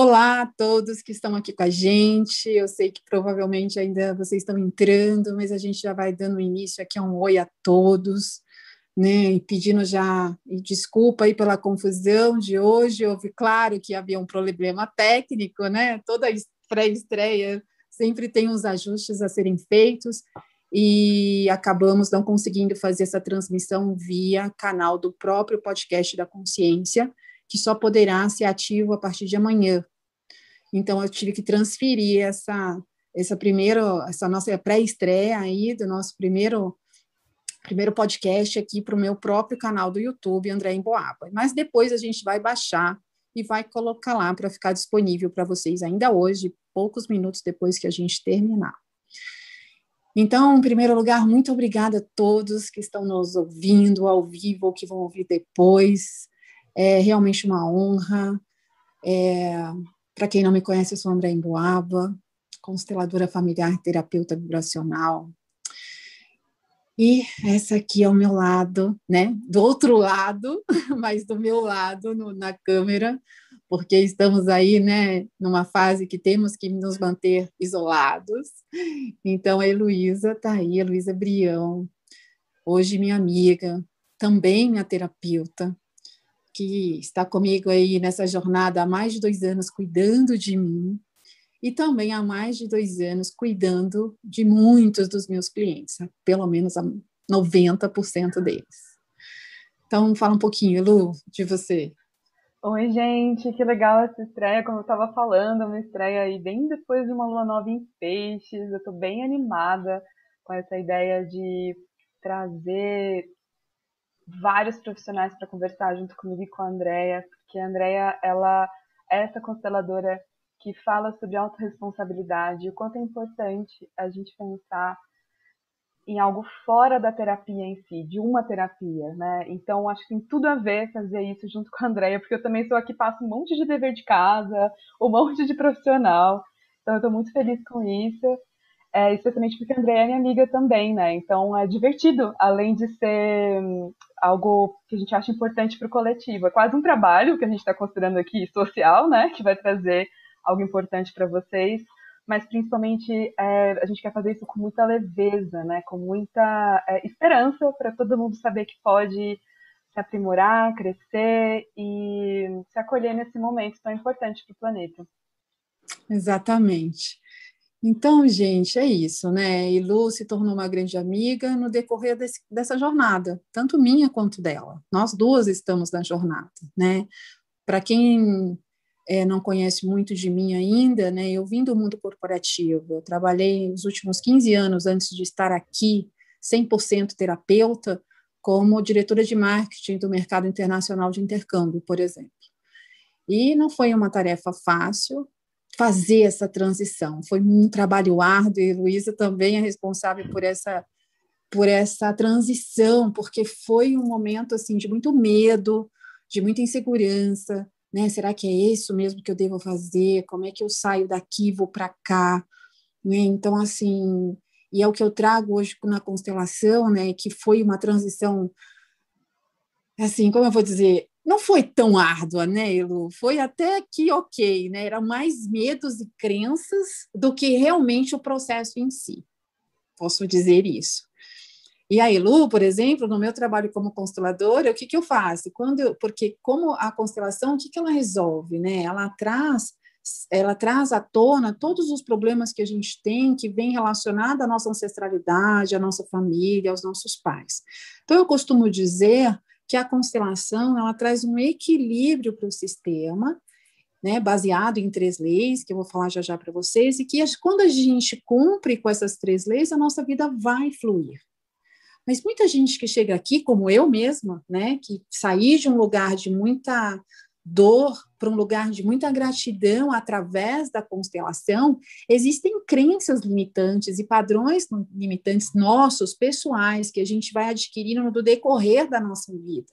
Olá a todos que estão aqui com a gente. Eu sei que provavelmente ainda vocês estão entrando, mas a gente já vai dando início aqui a um oi a todos, né? E pedindo já e desculpa aí pela confusão de hoje. Houve, claro, que havia um problema técnico, né? Toda pré-estreia sempre tem uns ajustes a serem feitos e acabamos não conseguindo fazer essa transmissão via canal do próprio podcast da consciência que só poderá ser ativo a partir de amanhã. Então, eu tive que transferir essa, essa, primeiro, essa nossa pré-estreia aí do nosso primeiro, primeiro podcast aqui para o meu próprio canal do YouTube, André Emboaba. Mas depois a gente vai baixar e vai colocar lá para ficar disponível para vocês ainda hoje, poucos minutos depois que a gente terminar. Então, em primeiro lugar, muito obrigada a todos que estão nos ouvindo ao vivo ou que vão ouvir depois. É realmente uma honra. É, Para quem não me conhece, eu sou André Emboaba, consteladora familiar terapeuta vibracional. E essa aqui é o meu lado, né? Do outro lado, mas do meu lado no, na câmera, porque estamos aí, né, numa fase que temos que nos manter isolados. Então, a Heloísa está aí, Heloísa Brião, hoje minha amiga, também minha terapeuta, que está comigo aí nessa jornada há mais de dois anos cuidando de mim e também há mais de dois anos cuidando de muitos dos meus clientes, pelo menos 90% deles. Então, fala um pouquinho, Lu, de você. Oi, gente, que legal essa estreia, como eu estava falando, uma estreia aí bem depois de uma lua nova em peixes, eu estou bem animada com essa ideia de trazer vários profissionais para conversar junto comigo e com a Andrea, porque a Andrea, ela é essa consteladora que fala sobre autorresponsabilidade, o quanto é importante a gente pensar em algo fora da terapia em si, de uma terapia, né? Então, acho que tem tudo a ver fazer isso junto com a Andrea, porque eu também sou aqui, passo um monte de dever de casa, um monte de profissional, então eu estou muito feliz com isso é, especialmente porque a Andrea é minha amiga também, né? Então é divertido, além de ser hum, algo que a gente acha importante para o coletivo. É quase um trabalho que a gente está considerando aqui social, né? Que vai trazer algo importante para vocês, mas principalmente é, a gente quer fazer isso com muita leveza, né? Com muita é, esperança para todo mundo saber que pode se aprimorar, crescer e se acolher nesse momento tão importante para o planeta. Exatamente. Então, gente, é isso, né? E Lu se tornou uma grande amiga no decorrer desse, dessa jornada, tanto minha quanto dela. Nós duas estamos na jornada, né? Para quem é, não conhece muito de mim ainda, né? Eu vim do mundo corporativo, eu trabalhei os últimos 15 anos antes de estar aqui, 100% terapeuta, como diretora de marketing do mercado internacional de intercâmbio, por exemplo. E não foi uma tarefa fácil, fazer essa transição. Foi um trabalho árduo e Luísa também é responsável por essa por essa transição, porque foi um momento assim de muito medo, de muita insegurança, né? Será que é isso mesmo que eu devo fazer? Como é que eu saio daqui, vou para cá? Né? Então assim, e é o que eu trago hoje na constelação, né, que foi uma transição assim, como eu vou dizer, não foi tão árdua, né, Elu? Foi até que ok, né? Era mais medos e crenças do que realmente o processo em si. Posso dizer isso. E a Elu, por exemplo, no meu trabalho como consteladora, o que, que eu faço? Quando eu, porque como a constelação, o que, que ela resolve, né? Ela traz ela traz à tona todos os problemas que a gente tem que vem relacionado à nossa ancestralidade, à nossa família, aos nossos pais. Então eu costumo dizer que a constelação ela traz um equilíbrio para o sistema, né, baseado em três leis, que eu vou falar já já para vocês, e que quando a gente cumpre com essas três leis, a nossa vida vai fluir. Mas muita gente que chega aqui, como eu mesma, né, que saí de um lugar de muita dor para um lugar de muita gratidão através da constelação, existem crenças limitantes e padrões limitantes nossos, pessoais, que a gente vai adquirindo no decorrer da nossa vida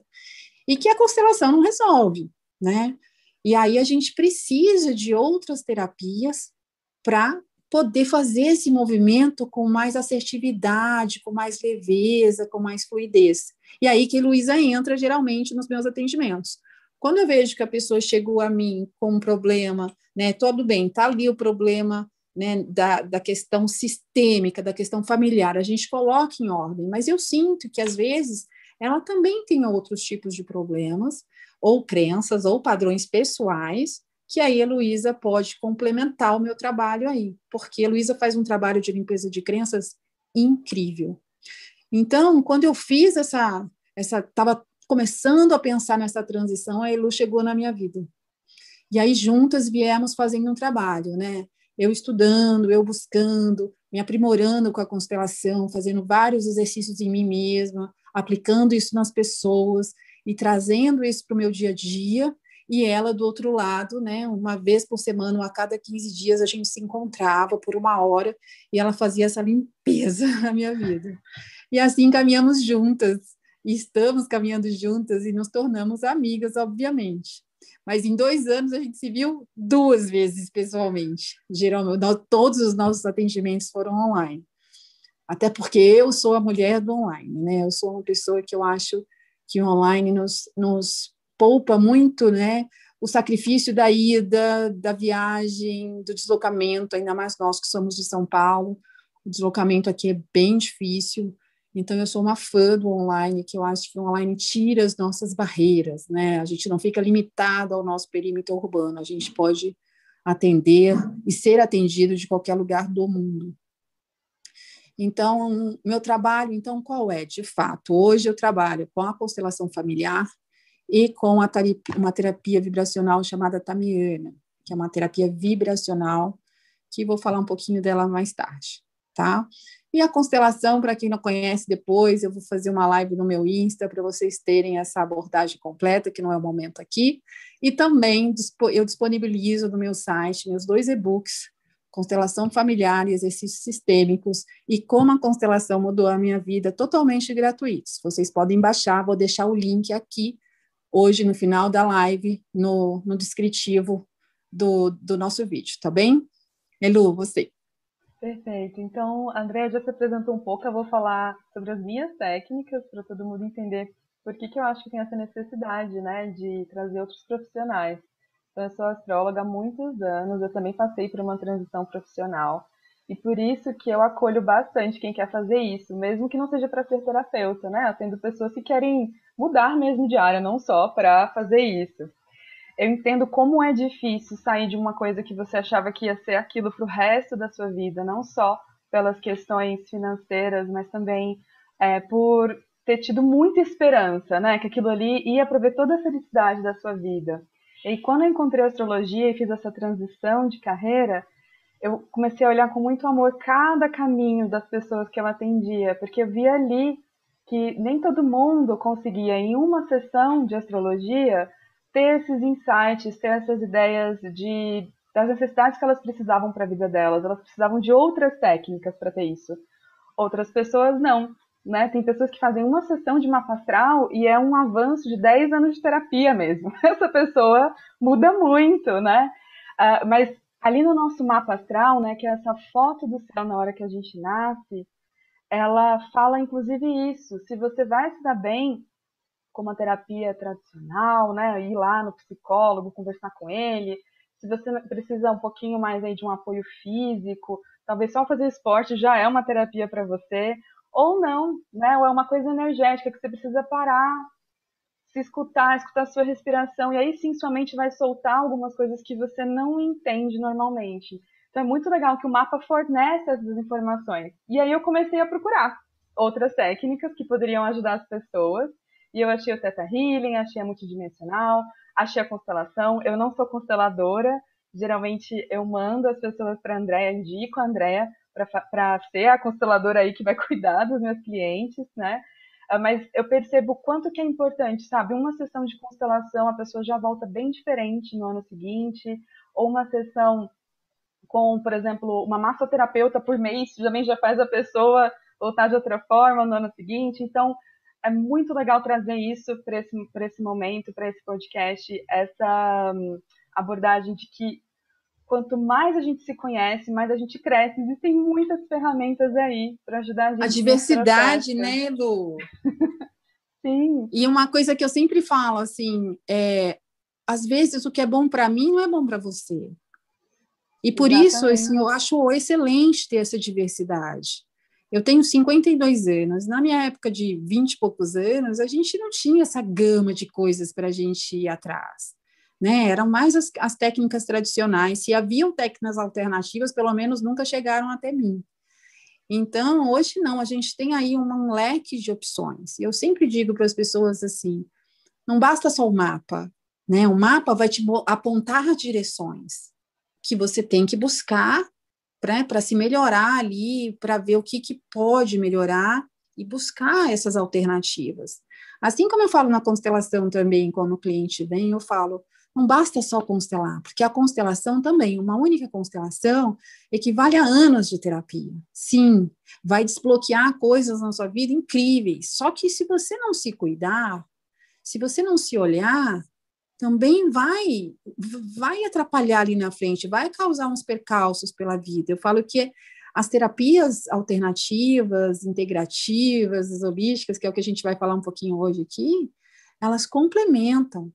e que a constelação não resolve, né? E aí a gente precisa de outras terapias para poder fazer esse movimento com mais assertividade, com mais leveza, com mais fluidez. E aí que Luísa entra geralmente nos meus atendimentos quando eu vejo que a pessoa chegou a mim com um problema né? Tudo bem, tá ali o problema, né, da, da questão sistêmica, da questão familiar, a gente coloca em ordem, mas eu sinto que às vezes ela também tem outros tipos de problemas, ou crenças, ou padrões pessoais, que aí a Luísa pode complementar o meu trabalho aí, porque a Luísa faz um trabalho de limpeza de crenças incrível. Então, quando eu fiz essa, essa, estava começando a pensar nessa transição, a Elu chegou na minha vida. E aí juntas viemos fazendo um trabalho, né? Eu estudando, eu buscando, me aprimorando com a constelação, fazendo vários exercícios em mim mesma, aplicando isso nas pessoas e trazendo isso para o meu dia a dia. E ela do outro lado, né? Uma vez por semana, a cada 15 dias, a gente se encontrava por uma hora e ela fazia essa limpeza na minha vida. E assim caminhamos juntas, e estamos caminhando juntas e nos tornamos amigas, obviamente. Mas em dois anos a gente se viu duas vezes pessoalmente. Geralmente, nós, todos os nossos atendimentos foram online. Até porque eu sou a mulher do online, né? Eu sou uma pessoa que eu acho que o online nos, nos poupa muito, né? O sacrifício da ida, da viagem, do deslocamento, ainda mais nós que somos de São Paulo. O deslocamento aqui é bem difícil. Então, eu sou uma fã do online, que eu acho que o online tira as nossas barreiras, né? A gente não fica limitado ao nosso perímetro urbano, a gente pode atender e ser atendido de qualquer lugar do mundo. Então, meu trabalho, então, qual é? De fato, hoje eu trabalho com a constelação familiar e com a terapia, uma terapia vibracional chamada Tamiana, que é uma terapia vibracional, que vou falar um pouquinho dela mais tarde, tá? E a constelação, para quem não conhece depois, eu vou fazer uma live no meu Insta para vocês terem essa abordagem completa, que não é o momento aqui. E também eu disponibilizo no meu site meus dois e-books, Constelação Familiar e Exercícios Sistêmicos, e como a constelação mudou a minha vida, totalmente gratuitos. Vocês podem baixar, vou deixar o link aqui, hoje, no final da live, no, no descritivo do, do nosso vídeo, tá bem? Elu, você. Perfeito. Então, a Andrea já se apresentou um pouco, eu vou falar sobre as minhas técnicas para todo mundo entender por que, que eu acho que tem essa necessidade, né, de trazer outros profissionais. Então, eu sou astróloga há muitos anos, eu também passei por uma transição profissional. E por isso que eu acolho bastante quem quer fazer isso, mesmo que não seja para ser terapeuta, né? Tendo pessoas que querem mudar mesmo de área, não só para fazer isso eu entendo como é difícil sair de uma coisa que você achava que ia ser aquilo para o resto da sua vida, não só pelas questões financeiras, mas também é, por ter tido muita esperança, né? Que aquilo ali ia prover toda a felicidade da sua vida. E quando eu encontrei a astrologia e fiz essa transição de carreira, eu comecei a olhar com muito amor cada caminho das pessoas que eu atendia, porque eu via ali que nem todo mundo conseguia, em uma sessão de astrologia, ter esses insights, ter essas ideias de das necessidades que elas precisavam para a vida delas. Elas precisavam de outras técnicas para ter isso. Outras pessoas não. Né? Tem pessoas que fazem uma sessão de mapa astral e é um avanço de 10 anos de terapia mesmo. Essa pessoa muda muito, né? Uh, mas ali no nosso mapa astral, né, que é essa foto do céu na hora que a gente nasce, ela fala inclusive isso. Se você vai se dar bem, como a terapia tradicional, né? Ir lá no psicólogo, conversar com ele. Se você precisa um pouquinho mais aí de um apoio físico, talvez só fazer esporte já é uma terapia para você, ou não, né? Ou é uma coisa energética que você precisa parar, se escutar, escutar a sua respiração, e aí sim sua mente vai soltar algumas coisas que você não entende normalmente. Então é muito legal que o mapa fornece essas informações. E aí eu comecei a procurar outras técnicas que poderiam ajudar as pessoas. E eu achei o Teta Healing, achei a multidimensional, achei a constelação. Eu não sou consteladora, geralmente eu mando as pessoas para a Andrea, indico a Andrea para ser a consteladora aí que vai cuidar dos meus clientes, né? Ah, mas eu percebo quanto que é importante, sabe? Uma sessão de constelação, a pessoa já volta bem diferente no ano seguinte, ou uma sessão com, por exemplo, uma massoterapeuta por mês, também já faz a pessoa voltar de outra forma no ano seguinte. Então, é muito legal trazer isso para esse, esse momento, para esse podcast, essa um, abordagem de que quanto mais a gente se conhece, mais a gente cresce. Existem muitas ferramentas aí para ajudar a gente. A diversidade, né, Lu? Sim. E uma coisa que eu sempre falo, assim, é, às vezes o que é bom para mim não é bom para você. E por Exatamente. isso, assim, eu acho excelente ter essa diversidade. Eu tenho 52 anos. Na minha época de 20 e poucos anos, a gente não tinha essa gama de coisas para a gente ir atrás. Né? Eram mais as, as técnicas tradicionais. Se haviam técnicas alternativas, pelo menos nunca chegaram até mim. Então, hoje não, a gente tem aí um leque de opções. E eu sempre digo para as pessoas assim: não basta só o mapa, né? O mapa vai te apontar direções que você tem que buscar para se melhorar ali, para ver o que, que pode melhorar e buscar essas alternativas. Assim como eu falo na constelação também, quando o cliente vem, eu falo, não basta só constelar, porque a constelação também, uma única constelação, equivale a anos de terapia. Sim, vai desbloquear coisas na sua vida incríveis. Só que se você não se cuidar, se você não se olhar, também vai vai atrapalhar ali na frente, vai causar uns percalços pela vida. Eu falo que as terapias alternativas, integrativas, as holísticas, que é o que a gente vai falar um pouquinho hoje aqui, elas complementam.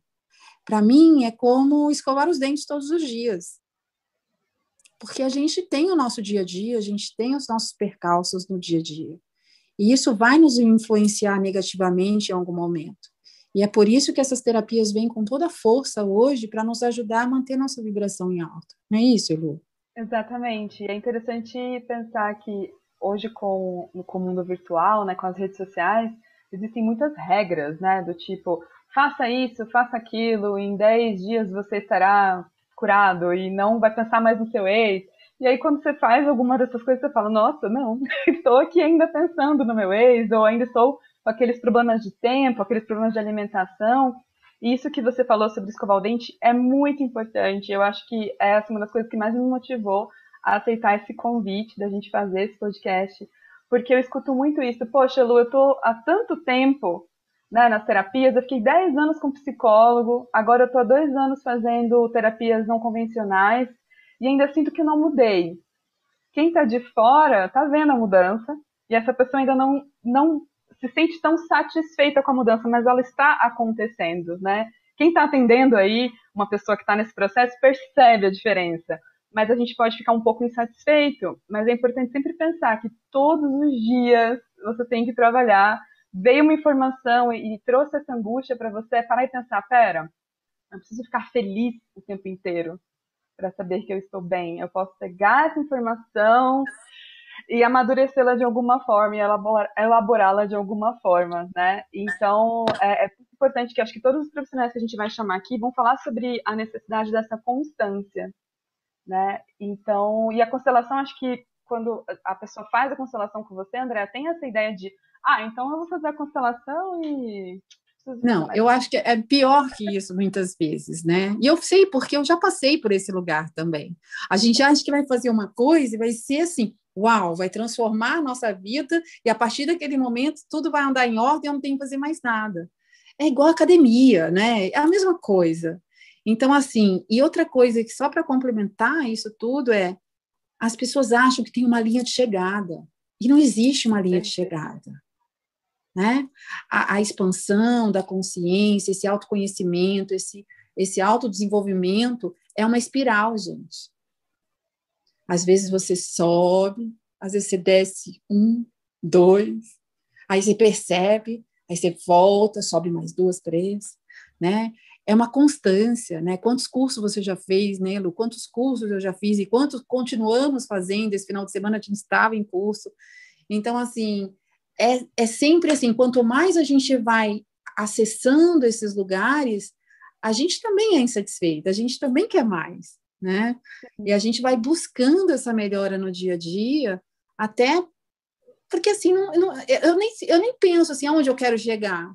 Para mim, é como escovar os dentes todos os dias. Porque a gente tem o nosso dia a dia, a gente tem os nossos percalços no dia a dia. E isso vai nos influenciar negativamente em algum momento. E é por isso que essas terapias vêm com toda a força hoje para nos ajudar a manter nossa vibração em alta. Não é isso, Lu? Exatamente. É interessante pensar que hoje com, com o mundo virtual, né, com as redes sociais, existem muitas regras, né, do tipo, faça isso, faça aquilo, em 10 dias você estará curado e não vai pensar mais no seu ex. E aí, quando você faz alguma dessas coisas, você fala, nossa, não, estou aqui ainda pensando no meu ex, ou ainda estou com aqueles problemas de tempo, aqueles problemas de alimentação. E isso que você falou sobre escovar o dente é muito importante. Eu acho que essa é uma das coisas que mais me motivou a aceitar esse convite da gente fazer esse podcast, porque eu escuto muito isso. Poxa, Lu, eu tô há tanto tempo né, nas terapias, eu fiquei 10 anos com psicólogo, agora eu tô há dois anos fazendo terapias não convencionais e ainda sinto que não mudei. Quem está de fora está vendo a mudança e essa pessoa ainda não, não se sente tão satisfeita com a mudança, mas ela está acontecendo, né? Quem está atendendo aí, uma pessoa que está nesse processo, percebe a diferença. Mas a gente pode ficar um pouco insatisfeito. Mas é importante sempre pensar que todos os dias você tem que trabalhar. Veio uma informação e, e trouxe essa angústia para você, parar e pensar: pera, eu preciso ficar feliz o tempo inteiro para saber que eu estou bem. Eu posso pegar essa informação e amadurecê-la de alguma forma e elaborá-la de alguma forma, né? Então, é, é importante que acho que todos os profissionais que a gente vai chamar aqui vão falar sobre a necessidade dessa constância, né? Então, e a constelação, acho que quando a pessoa faz a constelação com você, André, tem essa ideia de, ah, então eu vou fazer a constelação e não, eu acho que é pior que isso muitas vezes, né? E eu sei porque eu já passei por esse lugar também. A gente acha que vai fazer uma coisa e vai ser assim, uau, vai transformar a nossa vida e a partir daquele momento tudo vai andar em ordem, eu não tenho que fazer mais nada. É igual academia, né? É a mesma coisa. Então, assim, e outra coisa que só para complementar isso tudo é as pessoas acham que tem uma linha de chegada e não existe uma linha de chegada. Né? A, a expansão da consciência, esse autoconhecimento, esse, esse autodesenvolvimento é uma espiral, gente. Às vezes você sobe, às vezes você desce um, dois, aí você percebe, aí você volta, sobe mais duas, três, né? É uma constância, né? Quantos cursos você já fez, né, Lu? Quantos cursos eu já fiz e quantos continuamos fazendo? Esse final de semana a gente estava em curso. Então, assim, é, é sempre assim, quanto mais a gente vai acessando esses lugares, a gente também é insatisfeita, a gente também quer mais né? E a gente vai buscando essa melhora no dia a dia, até porque assim, não, não, eu, nem, eu nem penso assim, aonde eu quero chegar.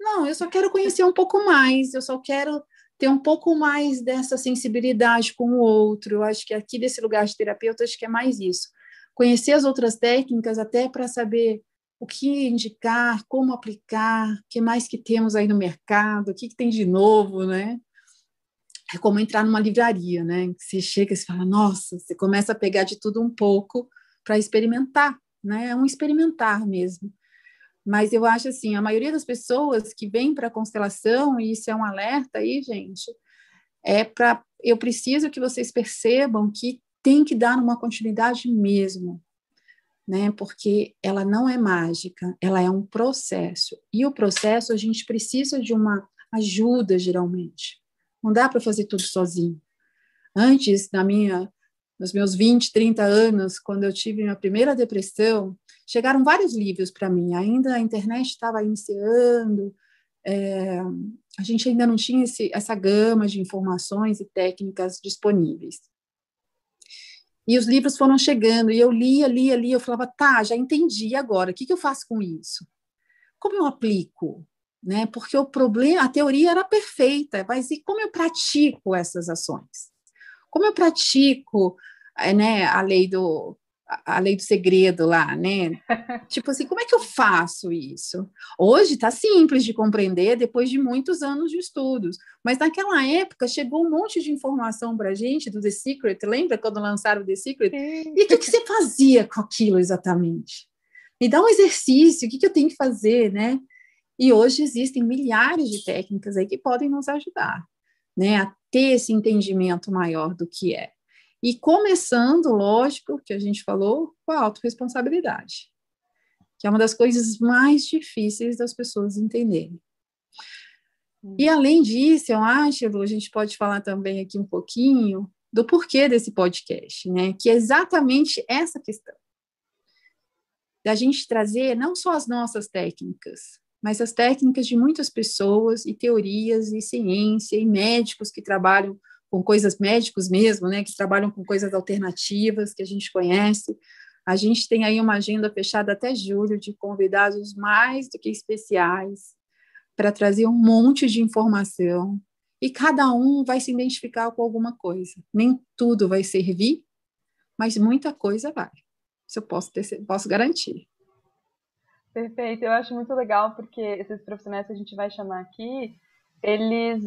Não, eu só quero conhecer um pouco mais, eu só quero ter um pouco mais dessa sensibilidade com o outro. Eu acho que aqui desse lugar de terapeuta, acho que é mais isso. Conhecer as outras técnicas até para saber o que indicar, como aplicar, o que mais que temos aí no mercado, o que, que tem de novo, né? é como entrar numa livraria, né? Você chega e fala, nossa, você começa a pegar de tudo um pouco para experimentar, né? É um experimentar mesmo. Mas eu acho assim, a maioria das pessoas que vem para a constelação, e isso é um alerta aí, gente, é para eu preciso que vocês percebam que tem que dar uma continuidade mesmo, né? Porque ela não é mágica, ela é um processo. E o processo a gente precisa de uma ajuda geralmente. Não dá para fazer tudo sozinho. Antes, na minha nos meus 20, 30 anos, quando eu tive minha primeira depressão, chegaram vários livros para mim. Ainda a internet estava iniciando, é, a gente ainda não tinha esse, essa gama de informações e técnicas disponíveis. E os livros foram chegando, e eu lia, lia, lia, eu falava, tá, já entendi agora, o que, que eu faço com isso? Como eu aplico? Né? Porque o problema, a teoria era perfeita, mas e como eu pratico essas ações? Como eu pratico eh, né, a lei do a lei do segredo lá, né? tipo assim, como é que eu faço isso? Hoje está simples de compreender depois de muitos anos de estudos, mas naquela época chegou um monte de informação para a gente do The Secret. Lembra quando lançaram The Secret? Sim. E o que, que, você fazia com aquilo exatamente? Me dá um exercício, o que, que eu tenho que fazer, né? E hoje existem milhares de técnicas aí que podem nos ajudar, né? A ter esse entendimento maior do que é. E começando, lógico, que a gente falou, com a autorresponsabilidade, que é uma das coisas mais difíceis das pessoas entenderem. Hum. E além disso, eu acho, a gente pode falar também aqui um pouquinho do porquê desse podcast, né? Que é exatamente essa questão. Da gente trazer não só as nossas técnicas, mas as técnicas de muitas pessoas e teorias e ciência e médicos que trabalham com coisas médicos mesmo, né, que trabalham com coisas alternativas que a gente conhece. A gente tem aí uma agenda fechada até julho de convidados mais do que especiais para trazer um monte de informação e cada um vai se identificar com alguma coisa. Nem tudo vai servir, mas muita coisa vai. Isso eu posso, ter, posso garantir. Perfeito, eu acho muito legal porque esses profissionais que a gente vai chamar aqui, eles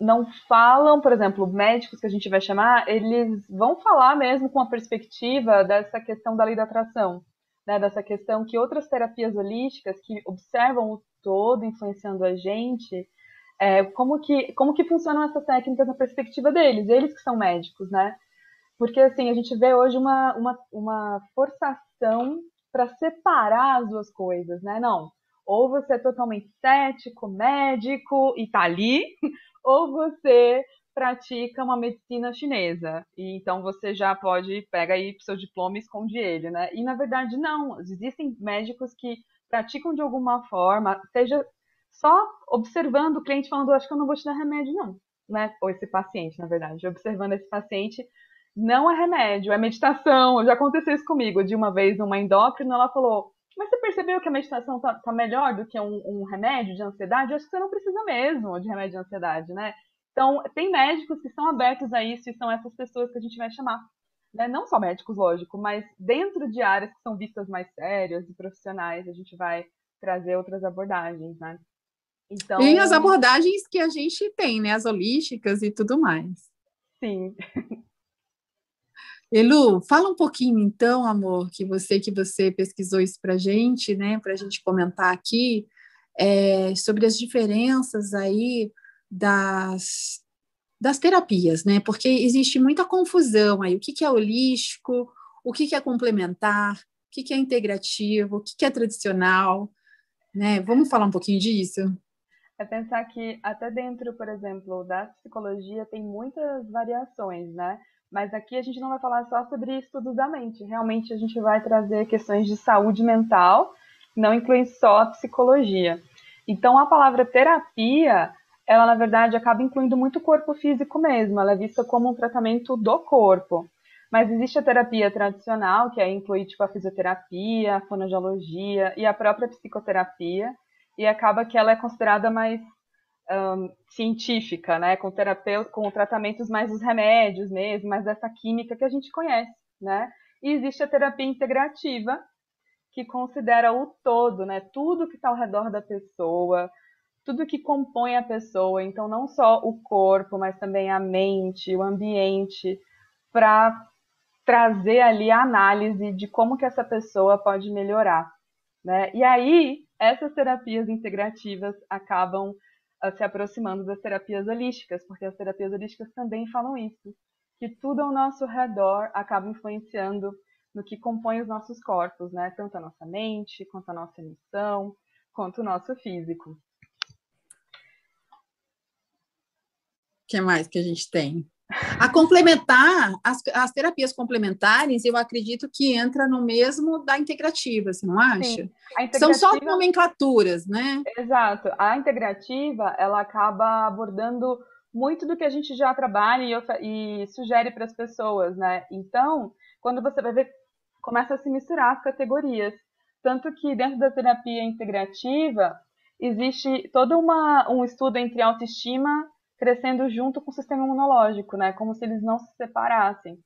não falam, por exemplo, médicos que a gente vai chamar, eles vão falar mesmo com a perspectiva dessa questão da lei da atração, né, dessa questão que outras terapias holísticas que observam o todo influenciando a gente, é, como que como que funcionam essas técnicas na perspectiva deles, eles que são médicos, né? Porque assim a gente vê hoje uma uma, uma forçação para separar as duas coisas, né? Não, ou você é totalmente cético, médico e tá ali, ou você pratica uma medicina chinesa. E então você já pode pega aí seu diploma e esconde ele, né? E na verdade não, existem médicos que praticam de alguma forma, seja só observando o cliente falando, acho que eu não vou te dar remédio não, né? Ou esse paciente, na verdade, observando esse paciente, não é remédio, é meditação. Já aconteceu isso comigo, de uma vez uma endócrina, ela falou: mas você percebeu que a meditação tá, tá melhor do que um, um, remédio de ansiedade? Eu acho que você não precisa mesmo de remédio de ansiedade, né? Então, tem médicos que são abertos a isso e são essas pessoas que a gente vai chamar. Né? Não só médicos, lógico, mas dentro de áreas que são vistas mais sérias e profissionais, a gente vai trazer outras abordagens, né? Então... E as abordagens que a gente tem, né? As holísticas e tudo mais. Sim. Elu, fala um pouquinho então, amor, que você que você pesquisou isso para gente, né, para a gente comentar aqui é, sobre as diferenças aí das das terapias, né? Porque existe muita confusão aí. O que, que é holístico? O que, que é complementar? O que, que é integrativo? O que, que é tradicional? Né? Vamos falar um pouquinho disso? É pensar que até dentro, por exemplo, da psicologia tem muitas variações, né? Mas aqui a gente não vai falar só sobre estudos da mente. Realmente a gente vai trazer questões de saúde mental, não inclui só a psicologia. Então a palavra terapia, ela na verdade acaba incluindo muito o corpo físico mesmo. Ela é vista como um tratamento do corpo. Mas existe a terapia tradicional, que é incluir tipo a fisioterapia, a fonoaudiologia e a própria psicoterapia, e acaba que ela é considerada mais um, científica, né, com terapeuta, com tratamentos mais dos remédios mesmo, mais dessa química que a gente conhece, né? E existe a terapia integrativa, que considera o todo, né, tudo que está ao redor da pessoa, tudo que compõe a pessoa, então não só o corpo, mas também a mente, o ambiente, para trazer ali a análise de como que essa pessoa pode melhorar, né? E aí essas terapias integrativas acabam se aproximando das terapias holísticas, porque as terapias holísticas também falam isso, que tudo ao nosso redor acaba influenciando no que compõe os nossos corpos, né? Tanto a nossa mente, quanto a nossa emoção, quanto o nosso físico. O que mais que a gente tem? A complementar, as, as terapias complementares, eu acredito que entra no mesmo da integrativa, você não acha? Sim, integrativa... São só nomenclaturas, né? Exato. A integrativa, ela acaba abordando muito do que a gente já trabalha e, e sugere para as pessoas, né? Então, quando você vai ver, começa a se misturar as categorias. Tanto que dentro da terapia integrativa, existe todo uma, um estudo entre autoestima crescendo junto com o sistema imunológico, né? Como se eles não se separassem.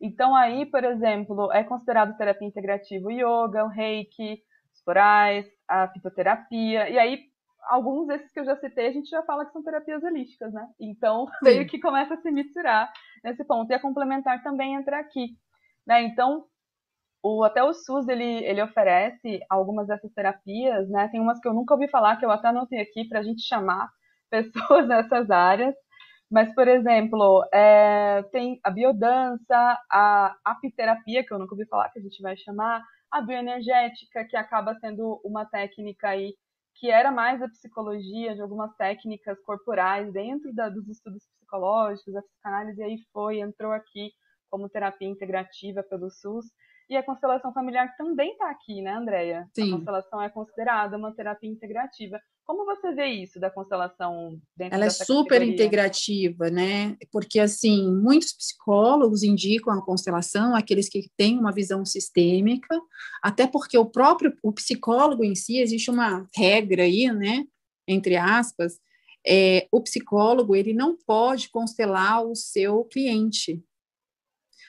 Então aí, por exemplo, é considerado terapia integrativa o yoga, o reiki, os corais, a fitoterapia, e aí alguns desses que eu já citei, a gente já fala que são terapias holísticas, né? Então, Sim. meio que começa a se misturar nesse ponto. E a complementar também entra aqui. Né? Então, o, até o SUS, ele, ele oferece algumas dessas terapias, né? Tem umas que eu nunca ouvi falar, que eu até anotei aqui para a gente chamar pessoas nessas áreas. Mas, por exemplo, é, tem a biodança, a apiterapia, que eu nunca ouvi falar, que a gente vai chamar, a bioenergética, que acaba sendo uma técnica aí que era mais a psicologia, de algumas técnicas corporais dentro da, dos estudos psicológicos, a psicanálise, e aí foi, entrou aqui como terapia integrativa pelo SUS. E a constelação familiar também está aqui, né, Andréia? A constelação é considerada uma terapia integrativa. Como você vê isso da constelação dentro Ela é super categoria? integrativa, né? Porque, assim, muitos psicólogos indicam a constelação, aqueles que têm uma visão sistêmica, até porque o próprio o psicólogo em si, existe uma regra aí, né? Entre aspas, é, o psicólogo, ele não pode constelar o seu cliente,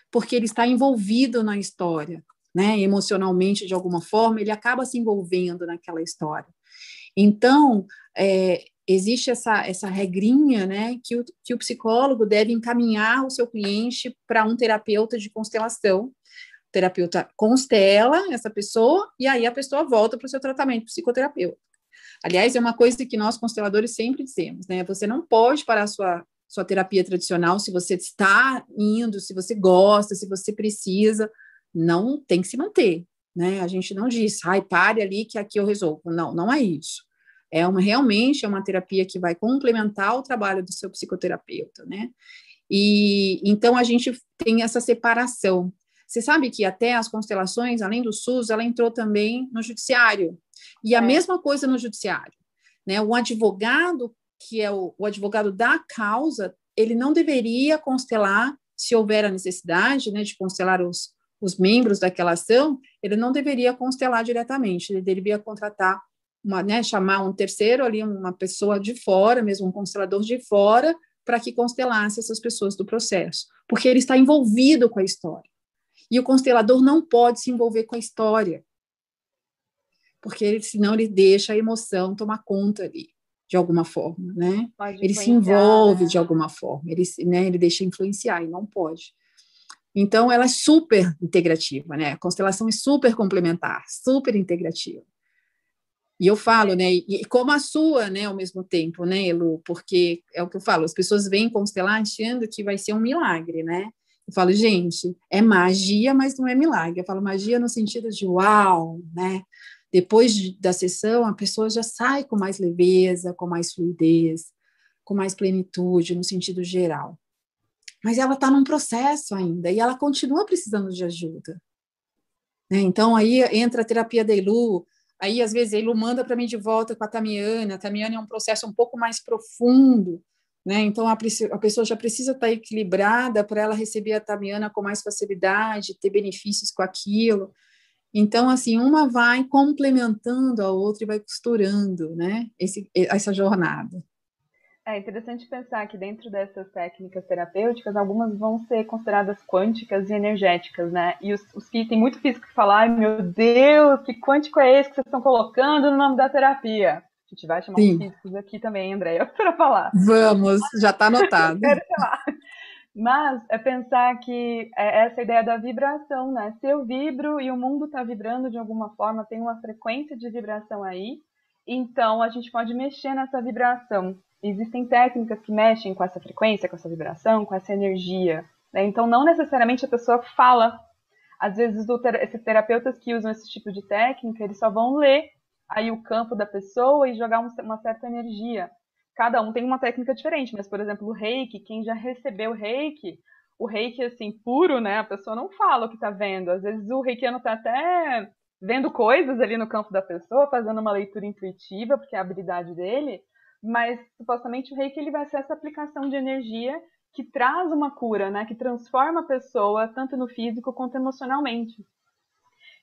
porque ele está envolvido na história, né? Emocionalmente, de alguma forma, ele acaba se envolvendo naquela história. Então, é, existe essa, essa regrinha, né, que o, que o psicólogo deve encaminhar o seu cliente para um terapeuta de constelação. O terapeuta constela essa pessoa e aí a pessoa volta para o seu tratamento psicoterapeuta. Aliás, é uma coisa que nós consteladores sempre dizemos, né? Você não pode parar a sua sua terapia tradicional, se você está indo, se você gosta, se você precisa, não tem que se manter, né? A gente não diz, ai, pare ali que aqui eu resolvo. Não, não é isso. É uma realmente é uma terapia que vai complementar o trabalho do seu psicoterapeuta, né? E então a gente tem essa separação. Você sabe que até as constelações, além do SUS, ela entrou também no judiciário. E a é. mesma coisa no judiciário, né? O advogado que é o, o advogado da causa, ele não deveria constelar, se houver a necessidade né, de constelar os, os membros daquela ação, ele não deveria constelar diretamente, ele deveria contratar, uma, né, chamar um terceiro ali, uma pessoa de fora, mesmo um constelador de fora, para que constelasse essas pessoas do processo, porque ele está envolvido com a história. E o constelador não pode se envolver com a história, porque ele, senão ele deixa a emoção tomar conta ali de alguma forma, né? Pode ele se envolve né? de alguma forma, ele, né, ele deixa influenciar e não pode. Então, ela é super integrativa, né? A constelação é super complementar, super integrativa. E eu falo, né, e como a sua, né, ao mesmo tempo, né, Elu, porque é o que eu falo, as pessoas vêm constelar achando que vai ser um milagre, né? Eu falo, gente, é magia, mas não é milagre. Eu falo magia no sentido de uau, né? Depois de, da sessão, a pessoa já sai com mais leveza, com mais fluidez, com mais plenitude, no sentido geral. Mas ela está num processo ainda e ela continua precisando de ajuda. Né? Então, aí entra a terapia da Elu, aí às vezes a Elu manda para mim de volta com a Tamiana, a Tamiana é um processo um pouco mais profundo, né? Então, a, a pessoa já precisa estar tá equilibrada para ela receber a Tamiana com mais facilidade, ter benefícios com aquilo. Então, assim, uma vai complementando a outra e vai costurando, né, esse, essa jornada. É interessante pensar que dentro dessas técnicas terapêuticas, algumas vão ser consideradas quânticas e energéticas, né? E os, os que têm muito físico que falar, ai meu Deus, que quântico é esse que vocês estão colocando no nome da terapia? A gente vai chamar Sim. os físicos aqui também, Andréia, para falar. Vamos, já está anotado. Quero chamar. Mas é pensar que é essa ideia da vibração, né? Se eu vibro e o mundo está vibrando de alguma forma, tem uma frequência de vibração aí, Então, a gente pode mexer nessa vibração. Existem técnicas que mexem com essa frequência, com essa vibração, com essa energia. Né? Então, não necessariamente a pessoa fala. Às vezes, esses terapeutas que usam esse tipo de técnica, eles só vão ler aí o campo da pessoa e jogar uma certa energia. Cada um tem uma técnica diferente, mas, por exemplo, o reiki, quem já recebeu reiki, o reiki, assim, puro, né? A pessoa não fala o que tá vendo. Às vezes o reikiano tá até vendo coisas ali no campo da pessoa, fazendo uma leitura intuitiva, porque é a habilidade dele, mas supostamente o reiki ele vai ser essa aplicação de energia que traz uma cura, né? Que transforma a pessoa tanto no físico quanto emocionalmente.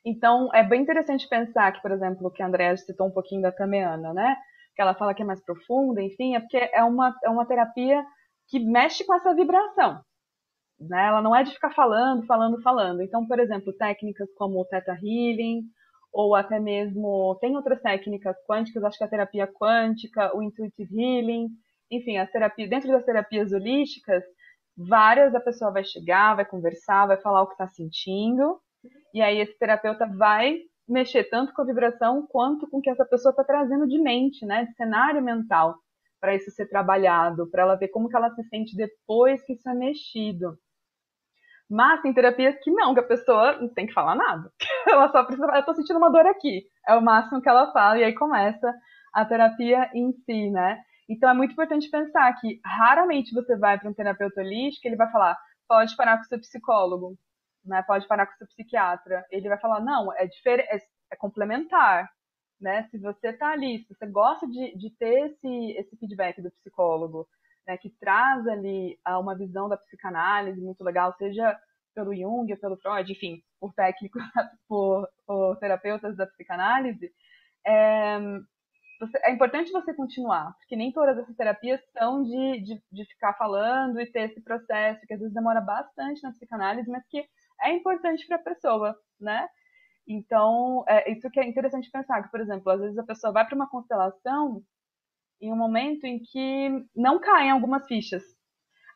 Então, é bem interessante pensar que, por exemplo, que a Andrea citou um pouquinho da Tameana, né? Que ela fala que é mais profunda, enfim, é porque é uma, é uma terapia que mexe com essa vibração. Né? Ela não é de ficar falando, falando, falando. Então, por exemplo, técnicas como o Theta Healing, ou até mesmo tem outras técnicas quânticas, acho que a terapia quântica, o Intuitive Healing, enfim, as terapias, dentro das terapias holísticas, várias a pessoa vai chegar, vai conversar, vai falar o que está sentindo, e aí esse terapeuta vai mexer tanto com a vibração quanto com o que essa pessoa está trazendo de mente, né, de cenário mental, para isso ser trabalhado, para ela ver como que ela se sente depois que isso é mexido. Mas tem terapias que não, que a pessoa não tem que falar nada. Ela só precisa falar, eu tô sentindo uma dor aqui. É o máximo que ela fala, e aí começa a terapia em si, né? Então é muito importante pensar que raramente você vai para um terapeuta holístico, ele vai falar, pode parar com seu psicólogo, né? Pode parar com seu psiquiatra. Ele vai falar, não, é diferente, é, é, complementar, né? Se você tá ali, se você gosta de, de ter esse, esse feedback do psicólogo, né, que traz ali uh, uma visão da psicanálise muito legal, seja pelo Jung pelo Freud, enfim, por técnicos, por, por terapeutas da psicanálise, é, é, importante você continuar, porque nem todas essas terapias são de, de, de, ficar falando e ter esse processo, que às vezes demora bastante na psicanálise, mas que é importante para a pessoa, né? Então, é, isso que é interessante pensar, que, por exemplo, às vezes a pessoa vai para uma constelação em um momento em que não caem algumas fichas.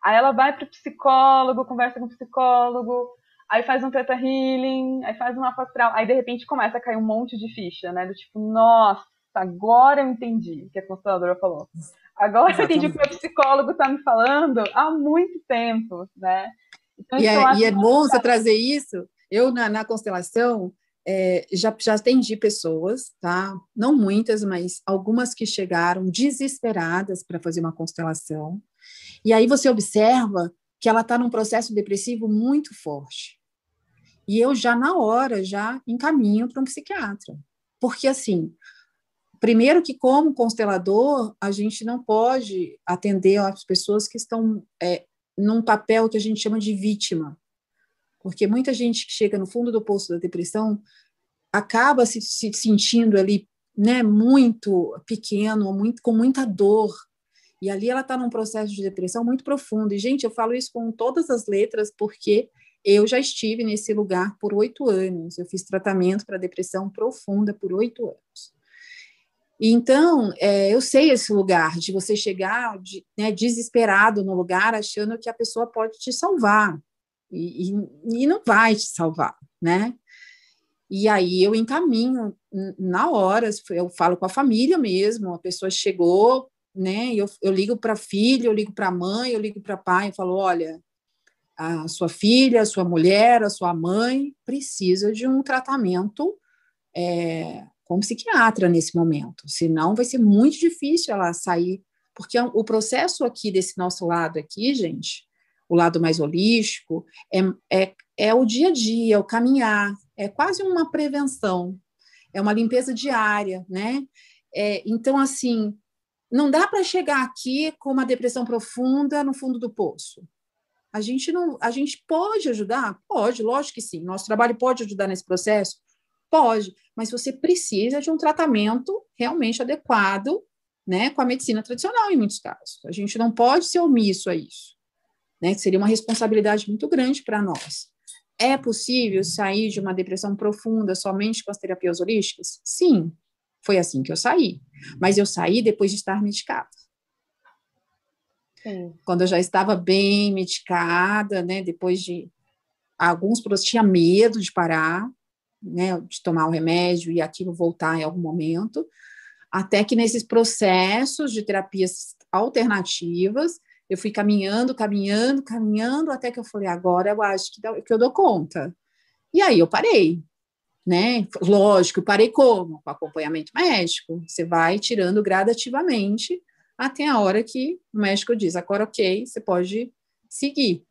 Aí ela vai para o psicólogo, conversa com o psicólogo, aí faz um teta healing, aí faz um mapa astral, aí de repente começa a cair um monte de ficha, né? Do tipo, nossa, agora eu entendi o que a consteladora falou. Agora Exatamente. eu entendi o que o meu psicólogo está me falando há muito tempo, né? Então, e, é, e é bom você trazer isso. Eu, na, na constelação, é, já, já atendi pessoas, tá? Não muitas, mas algumas que chegaram desesperadas para fazer uma constelação. E aí você observa que ela está num processo depressivo muito forte. E eu já na hora já encaminho para um psiquiatra, porque assim, primeiro que como constelador a gente não pode atender as pessoas que estão é, num papel que a gente chama de vítima, porque muita gente que chega no fundo do poço da depressão acaba se, se sentindo ali né, muito pequeno, muito, com muita dor. E ali ela está num processo de depressão muito profundo. E, gente, eu falo isso com todas as letras, porque eu já estive nesse lugar por oito anos. Eu fiz tratamento para depressão profunda por oito anos. Então, é, eu sei esse lugar de você chegar de, né, desesperado no lugar, achando que a pessoa pode te salvar e, e, e não vai te salvar, né? E aí eu encaminho na hora, eu falo com a família mesmo, a pessoa chegou, né? Eu, eu ligo para a filha, eu ligo para a mãe, eu ligo para o pai, eu falo, olha, a sua filha, a sua mulher, a sua mãe precisa de um tratamento é, com psiquiatra nesse momento, senão vai ser muito difícil ela sair, porque o processo aqui desse nosso lado aqui, gente, o lado mais holístico, é, é, é o dia a dia, é o caminhar, é quase uma prevenção, é uma limpeza diária, né? É, então, assim, não dá para chegar aqui com uma depressão profunda no fundo do poço. A gente não, a gente pode ajudar, pode, lógico que sim. Nosso trabalho pode ajudar nesse processo, pode, mas você precisa de um tratamento realmente adequado, né, com a medicina tradicional em muitos casos. A gente não pode ser omisso a isso né? Que seria uma responsabilidade muito grande para nós. É possível sair de uma depressão profunda somente com as terapias holísticas? Sim, foi assim que eu saí. Mas eu saí depois de estar medicada. Sim. Quando eu já estava bem medicada, né? Depois de alguns tinha medo de parar, né? De tomar o remédio e aquilo voltar em algum momento. Até que nesses processos de terapias alternativas, eu fui caminhando, caminhando, caminhando, até que eu falei, agora eu acho que, que eu dou conta. E aí eu parei, né? Lógico, parei como? Com acompanhamento médico. Você vai tirando gradativamente até a hora que o médico diz, agora ok, você pode seguir.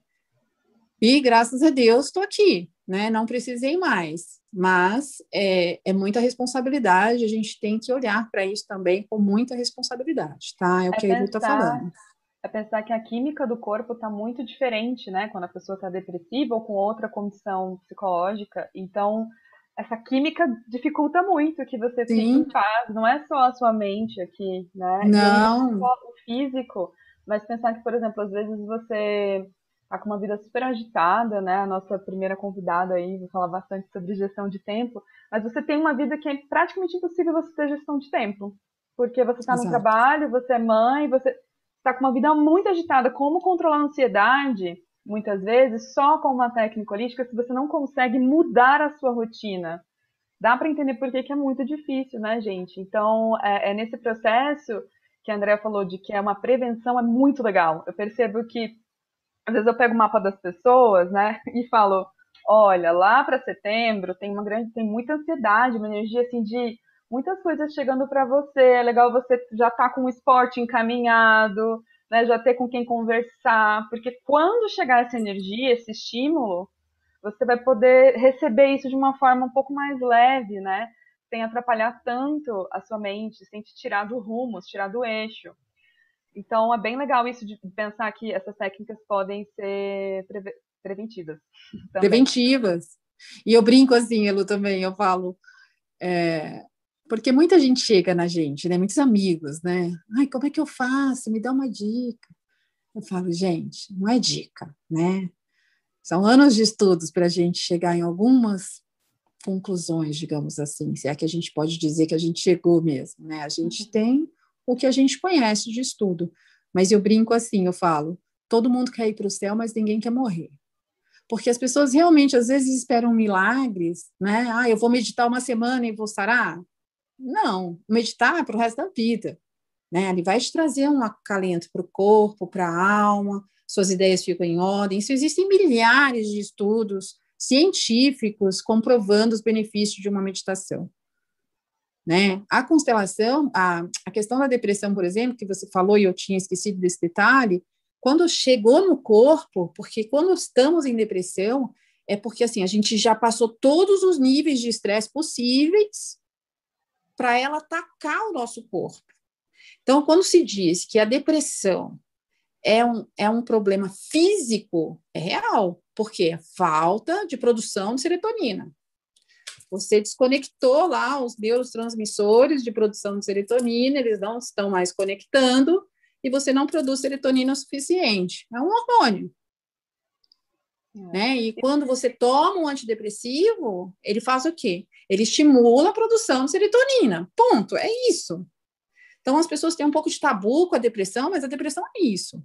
E graças a Deus estou aqui, né? Não precisei mais. Mas é, é muita responsabilidade, a gente tem que olhar para isso também com muita responsabilidade, tá? É o é que a Edu está falando. É pensar que a química do corpo está muito diferente, né? Quando a pessoa está depressiva ou com outra condição psicológica. Então, essa química dificulta muito que você Sim. fique em paz. Não é só a sua mente aqui, né? Não. Não é só o físico, mas pensar que, por exemplo, às vezes você tá com uma vida super agitada, né? A nossa primeira convidada aí vai falar bastante sobre gestão de tempo, mas você tem uma vida que é praticamente impossível você ter gestão de tempo, porque você está no trabalho, você é mãe, você está com uma vida muito agitada. Como controlar a ansiedade? Muitas vezes só com uma técnica holística, se você não consegue mudar a sua rotina. Dá para entender por que, que é muito difícil, né, gente? Então, é, é nesse processo que a Andrea falou de que é uma prevenção, é muito legal. Eu percebo que às vezes eu pego o mapa das pessoas, né, e falo, olha, lá para setembro tem uma grande, tem muita ansiedade, uma energia assim de muitas coisas chegando para você. É legal você já estar tá com o esporte encaminhado, né, já ter com quem conversar, porque quando chegar essa energia, esse estímulo, você vai poder receber isso de uma forma um pouco mais leve, né, sem atrapalhar tanto a sua mente, sem te tirar do rumo, te tirar do eixo. Então é bem legal isso de pensar que essas técnicas podem ser pre preventivas. Também. Preventivas. E eu brinco assim, Elu, também, eu falo, é, porque muita gente chega na gente, né? Muitos amigos, né? Ai, como é que eu faço? Me dá uma dica. Eu falo, gente, não é dica, né? São anos de estudos para a gente chegar em algumas conclusões, digamos assim, se é que a gente pode dizer que a gente chegou mesmo, né? A gente uhum. tem o que a gente conhece de estudo. Mas eu brinco assim, eu falo, todo mundo quer ir para o céu, mas ninguém quer morrer. Porque as pessoas realmente, às vezes, esperam milagres, né? Ah, eu vou meditar uma semana e vou sarar. Não, meditar é para o resto da vida. Né? Ele vai te trazer um acalento para o corpo, para a alma, suas ideias ficam em ordem. Isso existem milhares de estudos científicos comprovando os benefícios de uma meditação. Né? A constelação, a, a questão da depressão, por exemplo, que você falou e eu tinha esquecido desse detalhe, quando chegou no corpo, porque quando estamos em depressão, é porque assim, a gente já passou todos os níveis de estresse possíveis para ela atacar o nosso corpo. Então, quando se diz que a depressão é um, é um problema físico, é real, porque é falta de produção de serotonina. Você desconectou lá os neurotransmissores de produção de serotonina, eles não estão mais conectando e você não produz serotonina o suficiente. É um hormônio. É. Né? E quando você toma um antidepressivo, ele faz o quê? Ele estimula a produção de serotonina. Ponto. É isso. Então as pessoas têm um pouco de tabu com a depressão, mas a depressão é isso,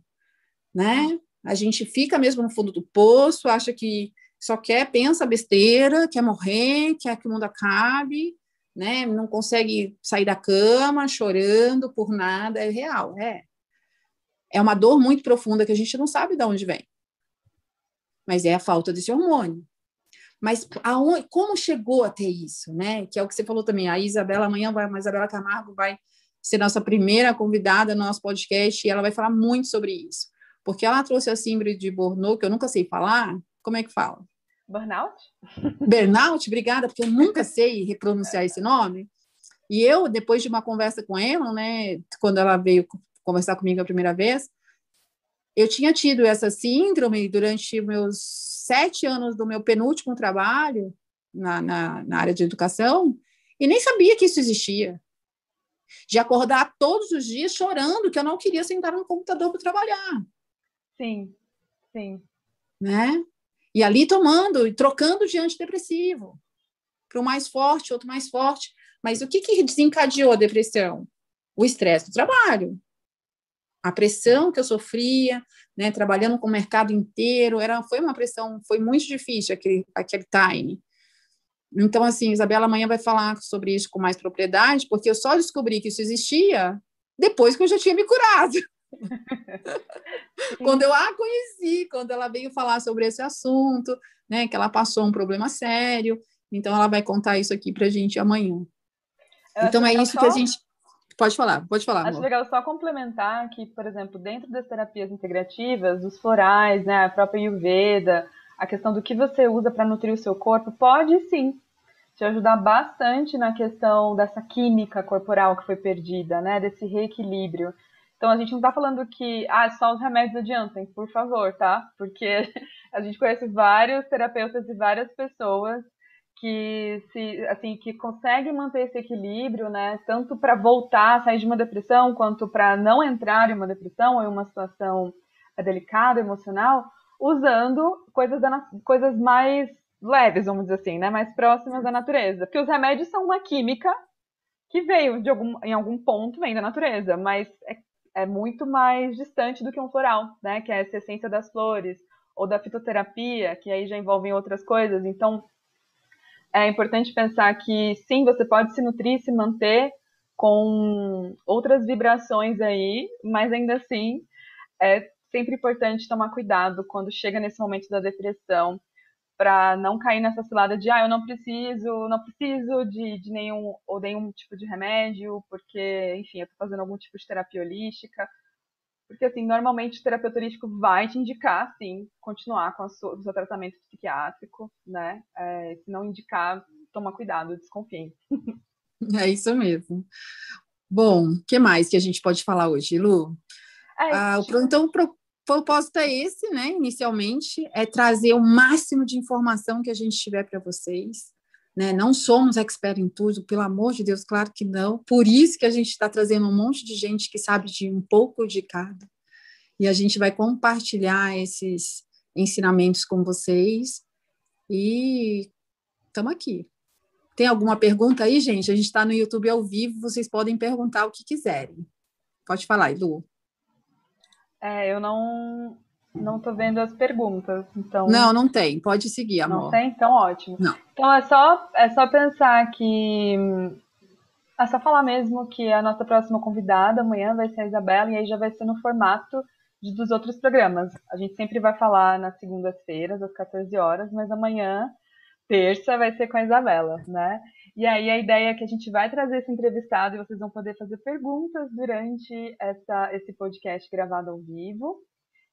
né? A gente fica mesmo no fundo do poço, acha que só quer, pensa besteira, quer morrer, quer que o mundo acabe, né? Não consegue sair da cama chorando por nada, é real, é. É uma dor muito profunda que a gente não sabe de onde vem. Mas é a falta desse hormônio. Mas aonde, como chegou até isso, né? Que é o que você falou também. A Isabela amanhã vai, a Isabela Camargo vai ser nossa primeira convidada no nosso podcast e ela vai falar muito sobre isso. Porque ela trouxe a síndrome de Burnout, que eu nunca sei falar. Como é que fala? Burnout? Burnout, obrigada, porque eu nunca sei repronunciar esse nome. E eu, depois de uma conversa com ela, né, quando ela veio conversar comigo a primeira vez, eu tinha tido essa síndrome durante meus sete anos do meu penúltimo trabalho na, na, na área de educação e nem sabia que isso existia. De acordar todos os dias chorando que eu não queria sentar no computador para trabalhar. Sim, sim. Né? E ali tomando e trocando de antidepressivo para o mais forte, outro mais forte. Mas o que, que desencadeou a depressão? O estresse do trabalho. A pressão que eu sofria, né, trabalhando com o mercado inteiro, era, foi uma pressão, foi muito difícil aquele, aquele time. Então, assim, Isabela amanhã vai falar sobre isso com mais propriedade, porque eu só descobri que isso existia depois que eu já tinha me curado. quando eu a conheci, quando ela veio falar sobre esse assunto, né, que ela passou um problema sério, então ela vai contar isso aqui para a gente amanhã. Eu então é isso só... que a gente pode falar, pode falar. Acho amor. legal só complementar que, por exemplo, dentro das terapias integrativas, dos florais, né, a própria Ayurveda, a questão do que você usa para nutrir o seu corpo, pode sim te ajudar bastante na questão dessa química corporal que foi perdida, né, desse reequilíbrio. Então a gente não está falando que ah, só os remédios adiantam, por favor, tá? Porque a gente conhece vários terapeutas e várias pessoas que se assim que conseguem manter esse equilíbrio, né, tanto para voltar sair de uma depressão quanto para não entrar em uma depressão ou em uma situação delicada emocional, usando coisas da, coisas mais leves, vamos dizer assim, né, mais próximas da natureza, porque os remédios são uma química que veio de algum em algum ponto vem da natureza, mas é é muito mais distante do que um floral, né? Que é essa essência das flores, ou da fitoterapia, que aí já envolvem outras coisas. Então, é importante pensar que sim, você pode se nutrir, se manter com outras vibrações aí, mas ainda assim é sempre importante tomar cuidado quando chega nesse momento da depressão, para não cair nessa cilada de ah, eu não preciso, não preciso de, de nenhum ou nenhum tipo de remédio, porque, enfim, eu estou fazendo algum tipo de terapia holística. Porque, assim, normalmente o terapeuta holístico vai te indicar, sim, continuar com sua, o seu tratamento psiquiátrico, né? É, se não indicar, toma cuidado, desconfie. É isso mesmo. Bom, o que mais que a gente pode falar hoje, Lu? É, ah, então, propósito é esse, né? Inicialmente, é trazer o máximo de informação que a gente tiver para vocês. Né? Não somos expert em tudo, pelo amor de Deus, claro que não. Por isso que a gente está trazendo um monte de gente que sabe de um pouco de cada. E a gente vai compartilhar esses ensinamentos com vocês. E estamos aqui. Tem alguma pergunta aí, gente? A gente está no YouTube ao vivo, vocês podem perguntar o que quiserem. Pode falar, Lu. É, eu não não tô vendo as perguntas, então. Não, não tem. Pode seguir, amor. Não tem, então ótimo. Não. Então é só é só pensar que é só falar mesmo que a nossa próxima convidada amanhã vai ser a Isabela e aí já vai ser no formato de, dos outros programas. A gente sempre vai falar nas segundas-feiras às 14 horas, mas amanhã, terça, vai ser com a Isabela, né? E aí a ideia é que a gente vai trazer esse entrevistado e vocês vão poder fazer perguntas durante essa, esse podcast gravado ao vivo.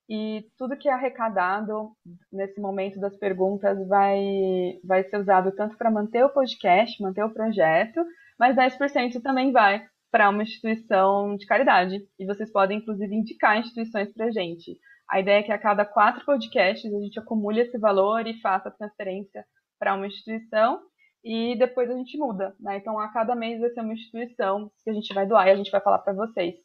E tudo que é arrecadado nesse momento das perguntas vai, vai ser usado tanto para manter o podcast, manter o projeto, mas 10% também vai para uma instituição de caridade. E vocês podem, inclusive, indicar instituições para a gente. A ideia é que a cada quatro podcasts a gente acumule esse valor e faça a transferência para uma instituição e depois a gente muda, né? Então a cada mês vai ser uma instituição que a gente vai doar e a gente vai falar para vocês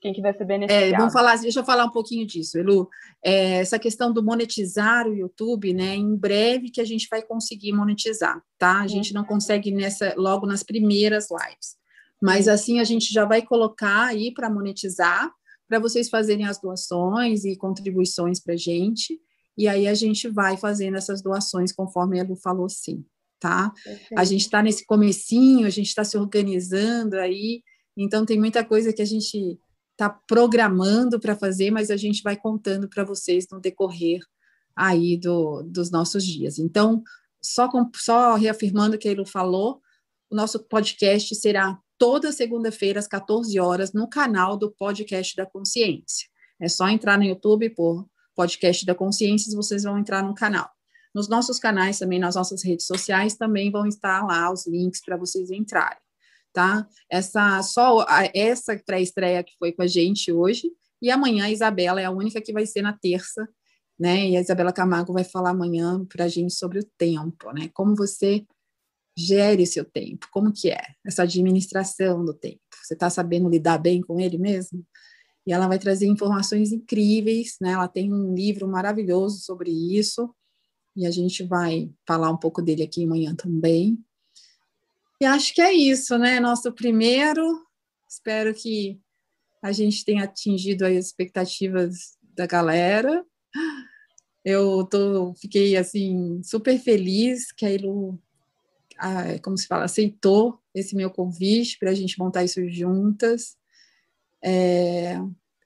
quem que vai ser beneficiado. É, vamos falar, deixa eu falar um pouquinho disso, Elu. É, essa questão do monetizar o YouTube, né? Em breve que a gente vai conseguir monetizar, tá? A gente não consegue nessa logo nas primeiras lives, mas assim a gente já vai colocar aí para monetizar, para vocês fazerem as doações e contribuições para gente. E aí a gente vai fazendo essas doações conforme a Elu falou, sim tá? A gente está nesse comecinho, a gente está se organizando aí, então tem muita coisa que a gente está programando para fazer, mas a gente vai contando para vocês no decorrer aí do, dos nossos dias. Então, só, com, só reafirmando o que ele falou, o nosso podcast será toda segunda-feira às 14 horas no canal do Podcast da Consciência. É só entrar no YouTube por Podcast da Consciência, e vocês vão entrar no canal. Nos nossos canais também, nas nossas redes sociais, também vão estar lá os links para vocês entrarem, tá? Essa só a, essa pré-estreia que foi com a gente hoje e amanhã a Isabela é a única que vai ser na terça, né? E a Isabela Camargo vai falar amanhã para a gente sobre o tempo, né? Como você gere seu tempo, como que é essa administração do tempo? Você está sabendo lidar bem com ele mesmo? E ela vai trazer informações incríveis, né? Ela tem um livro maravilhoso sobre isso e a gente vai falar um pouco dele aqui amanhã também. E acho que é isso, né? Nosso primeiro. Espero que a gente tenha atingido as expectativas da galera. Eu tô, fiquei assim super feliz que a Ilu como se fala, aceitou esse meu convite para a gente montar isso juntas. É,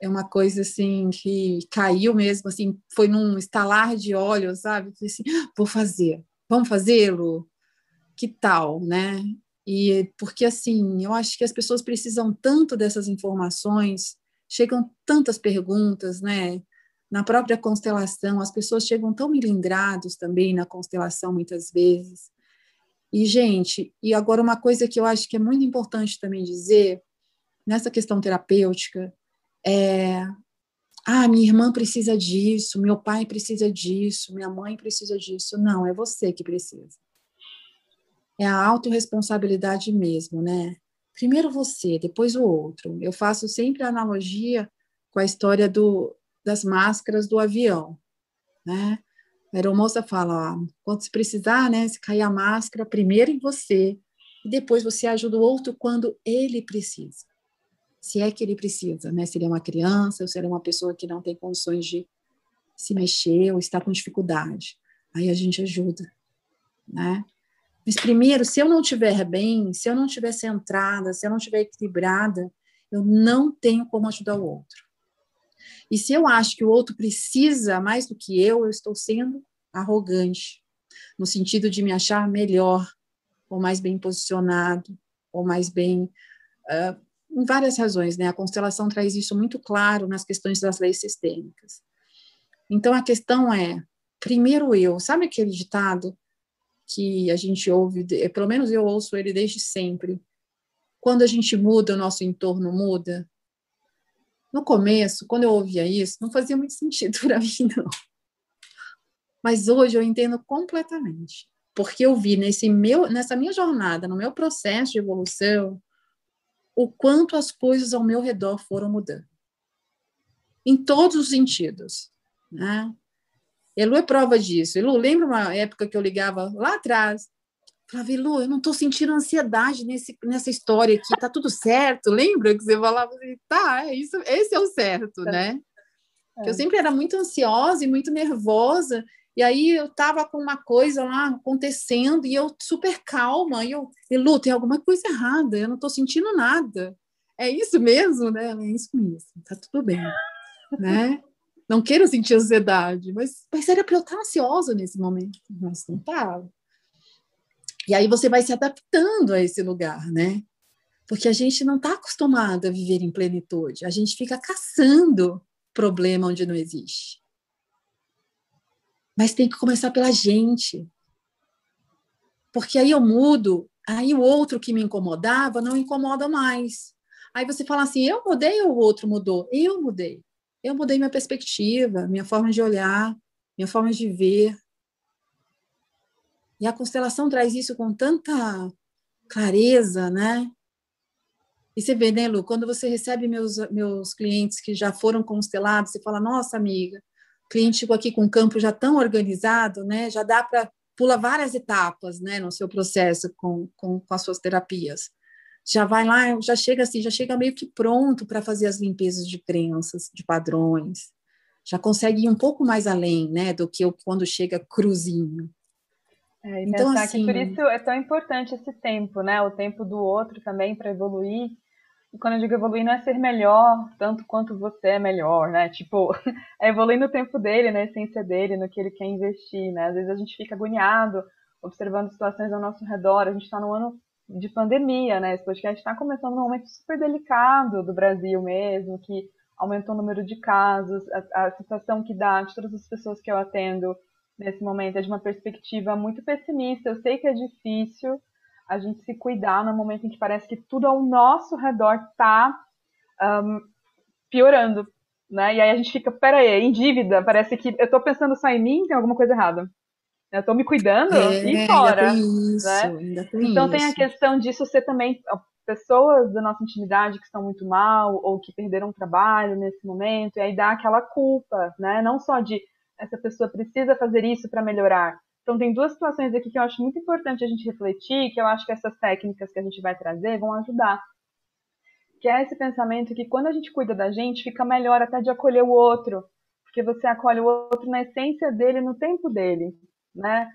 é uma coisa assim que caiu mesmo, assim, foi num estalar de olhos, sabe? Falei assim, ah, vou fazer, vamos fazê-lo? Que tal, né? E porque assim, eu acho que as pessoas precisam tanto dessas informações, chegam tantas perguntas, né? Na própria constelação, as pessoas chegam tão milindrados também na constelação muitas vezes. E gente, e agora uma coisa que eu acho que é muito importante também dizer nessa questão terapêutica é, ah, minha irmã precisa disso, meu pai precisa disso, minha mãe precisa disso. Não, é você que precisa. É a autorresponsabilidade mesmo, né? Primeiro você, depois o outro. Eu faço sempre a analogia com a história do, das máscaras do avião, né? A aeromoça fala, ó, quando se precisar, né, se cair a máscara, primeiro em você, e depois você ajuda o outro quando ele precisa se é que ele precisa, né? Se ele é uma criança ou se ele é uma pessoa que não tem condições de se mexer ou está com dificuldade. Aí a gente ajuda, né? Mas primeiro, se eu não estiver bem, se eu não estiver centrada, se eu não estiver equilibrada, eu não tenho como ajudar o outro. E se eu acho que o outro precisa mais do que eu, eu estou sendo arrogante, no sentido de me achar melhor, ou mais bem posicionado, ou mais bem uh, em várias razões, né? A constelação traz isso muito claro nas questões das leis sistêmicas. Então a questão é, primeiro eu, sabe aquele ditado que a gente ouve, pelo menos eu ouço ele desde sempre. Quando a gente muda, o nosso entorno muda. No começo, quando eu ouvia isso, não fazia muito sentido para mim, não. Mas hoje eu entendo completamente, porque eu vi nesse meu, nessa minha jornada, no meu processo de evolução, o quanto as coisas ao meu redor foram mudando. Em todos os sentidos. Né? Elu é prova disso. Elu, lembra uma época que eu ligava lá atrás? Falava, Elu, eu não estou sentindo ansiedade nesse, nessa história aqui, tá tudo certo. Lembra que você falava assim, tá, é isso, esse é o certo, né? É. Eu sempre era muito ansiosa e muito nervosa, e aí eu estava com uma coisa lá acontecendo e eu super calma. E eu, e Lu, tem alguma coisa errada, eu não estou sentindo nada. É isso mesmo, né? É isso mesmo, tá tudo bem, né? Não quero sentir ansiedade, mas, mas era para eu estar ansiosa nesse momento, mas não estava. E aí você vai se adaptando a esse lugar, né? Porque a gente não está acostumado a viver em plenitude, a gente fica caçando problema onde não existe. Mas tem que começar pela gente. Porque aí eu mudo, aí o outro que me incomodava não incomoda mais. Aí você fala assim: eu mudei ou o outro mudou? Eu mudei. Eu mudei minha perspectiva, minha forma de olhar, minha forma de ver. E a constelação traz isso com tanta clareza, né? E você vê, né, Lu, quando você recebe meus, meus clientes que já foram constelados, você fala, nossa, amiga, cliente chegou aqui com um campo já tão organizado, né? Já dá para pula várias etapas, né, no seu processo com, com, com as suas terapias. Já vai lá, já chega assim, já chega meio que pronto para fazer as limpezas de crenças, de padrões. Já consegue ir um pouco mais além, né, do que quando chega cruzinho. É, então, assim, por isso é tão importante esse tempo, né? O tempo do outro também para evoluir e quando eu digo evoluir, não é ser melhor tanto quanto você é melhor, né? Tipo, é evoluir no tempo dele, na essência dele, no que ele quer investir, né? Às vezes a gente fica agoniado observando situações ao nosso redor. A gente está num ano de pandemia, né? Esse podcast está começando num momento super delicado do Brasil mesmo, que aumentou o número de casos, a, a situação que dá de todas as pessoas que eu atendo nesse momento é de uma perspectiva muito pessimista. Eu sei que é difícil, a gente se cuidar no momento em que parece que tudo ao nosso redor está um, piorando, né? E aí a gente fica, peraí, em dívida, parece que eu estou pensando só em mim, tem alguma coisa errada. Eu estou me cuidando é, e fora. Tem isso, né? tem então isso. tem a questão disso ser também pessoas da nossa intimidade que estão muito mal ou que perderam o trabalho nesse momento, e aí dá aquela culpa, né? Não só de essa pessoa precisa fazer isso para melhorar, então, tem duas situações aqui que eu acho muito importante a gente refletir, que eu acho que essas técnicas que a gente vai trazer vão ajudar. Que é esse pensamento que quando a gente cuida da gente, fica melhor até de acolher o outro, porque você acolhe o outro na essência dele, no tempo dele, né?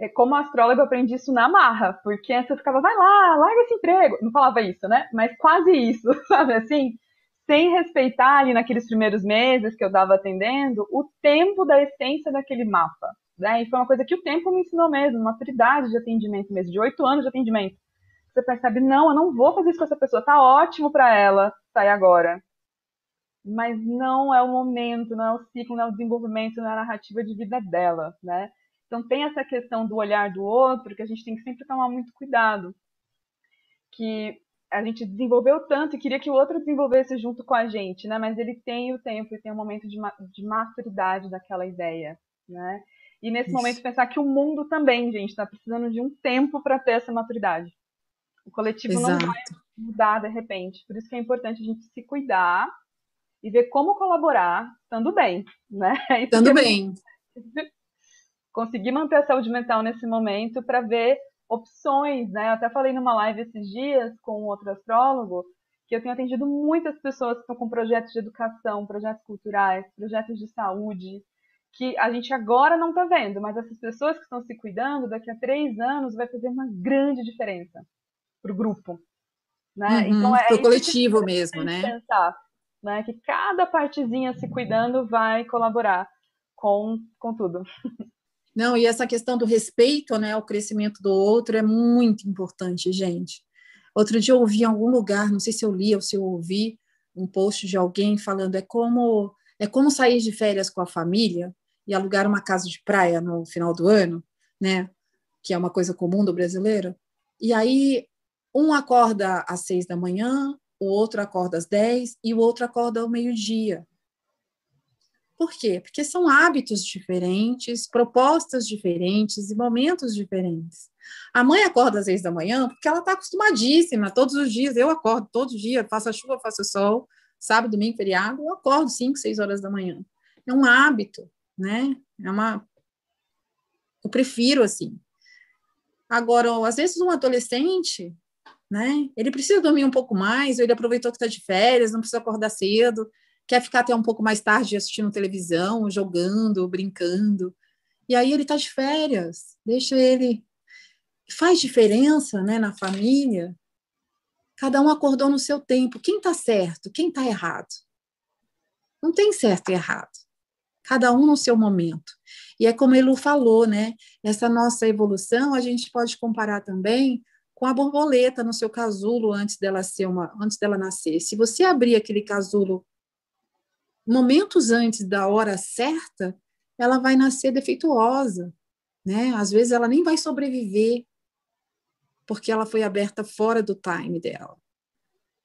é, como astróloga, eu aprendi isso na marra, porque antes eu ficava, vai lá, larga esse emprego. Não falava isso, né? Mas quase isso, sabe assim? Sem respeitar ali naqueles primeiros meses que eu estava atendendo o tempo da essência daquele mapa. Né? E foi uma coisa que o tempo me ensinou mesmo, maturidade de atendimento mesmo, de oito anos de atendimento. Você percebe, não, eu não vou fazer isso com essa pessoa, tá ótimo para ela sair agora. Mas não é o momento, não é o ciclo, não é o desenvolvimento, não é a narrativa de vida dela, né? Então tem essa questão do olhar do outro que a gente tem que sempre tomar muito cuidado. Que a gente desenvolveu tanto e queria que o outro desenvolvesse junto com a gente, né? Mas ele tem o tempo e tem o momento de, de maturidade daquela ideia, né? E nesse Isso. momento pensar que o mundo também, gente, está precisando de um tempo para ter essa maturidade. O coletivo Exato. não vai mudar de repente. Por isso que é importante a gente se cuidar e ver como colaborar estando bem, né? Estando bem. Conseguir manter a saúde mental nesse momento para ver opções, né? Eu até falei numa live esses dias com outro astrólogo que eu tenho atendido muitas pessoas que estão com projetos de educação, projetos culturais, projetos de saúde, que a gente agora não está vendo, mas essas pessoas que estão se cuidando, daqui a três anos vai fazer uma grande diferença para o grupo. Né? Uhum, então é o coletivo mesmo, né? Pensar, né? Que cada partezinha se cuidando vai colaborar com, com tudo. Não, e essa questão do respeito né, ao crescimento do outro é muito importante, gente. Outro dia eu ouvi em algum lugar, não sei se eu li ou se eu ouvi, um post de alguém falando é como é como sair de férias com a família e alugar uma casa de praia no final do ano, né? Que é uma coisa comum do brasileiro. E aí um acorda às seis da manhã, o outro acorda às dez e o outro acorda ao meio-dia. Por quê? Porque são hábitos diferentes, propostas diferentes e momentos diferentes. A mãe acorda às seis da manhã porque ela está acostumadíssima, todos os dias. Eu acordo todos os dias, faça chuva, faça sol, sábado, domingo, feriado, eu acordo cinco, seis horas da manhã. É um hábito né? É uma. Eu prefiro assim. Agora, às vezes, um adolescente, né? Ele precisa dormir um pouco mais, ou ele aproveitou que está de férias, não precisa acordar cedo, quer ficar até um pouco mais tarde assistindo televisão, jogando, brincando. E aí ele está de férias, deixa ele. Faz diferença né, na família. Cada um acordou no seu tempo. Quem está certo? Quem está errado? Não tem certo e errado cada um no seu momento. E é como Elu falou, né? Essa nossa evolução a gente pode comparar também com a borboleta no seu casulo antes dela ser uma, antes dela nascer. Se você abrir aquele casulo momentos antes da hora certa, ela vai nascer defeituosa, né? Às vezes ela nem vai sobreviver porque ela foi aberta fora do time dela.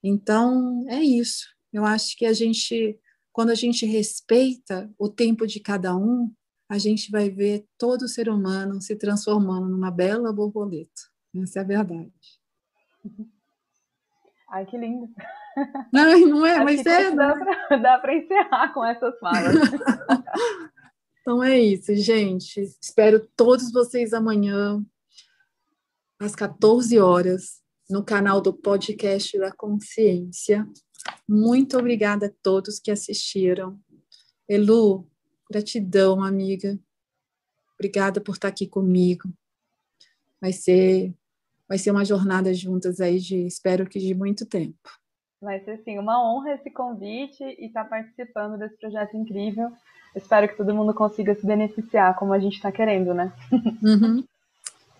Então, é isso. Eu acho que a gente quando a gente respeita o tempo de cada um, a gente vai ver todo ser humano se transformando numa bela borboleta. Essa é a verdade. Ai, que lindo. Não, não é, Acho mas é. Dá para encerrar com essas falas. então é isso, gente. Espero todos vocês amanhã, às 14 horas, no canal do Podcast da Consciência. Muito obrigada a todos que assistiram. Elu, gratidão, amiga. Obrigada por estar aqui comigo. Vai ser vai ser uma jornada juntas aí de espero que de muito tempo. Vai ser sim uma honra esse convite e estar participando desse projeto incrível. Espero que todo mundo consiga se beneficiar como a gente está querendo, né? Uhum.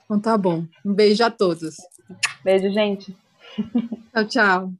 Então tá bom. Um beijo a todos. Beijo, gente. Tchau, tchau.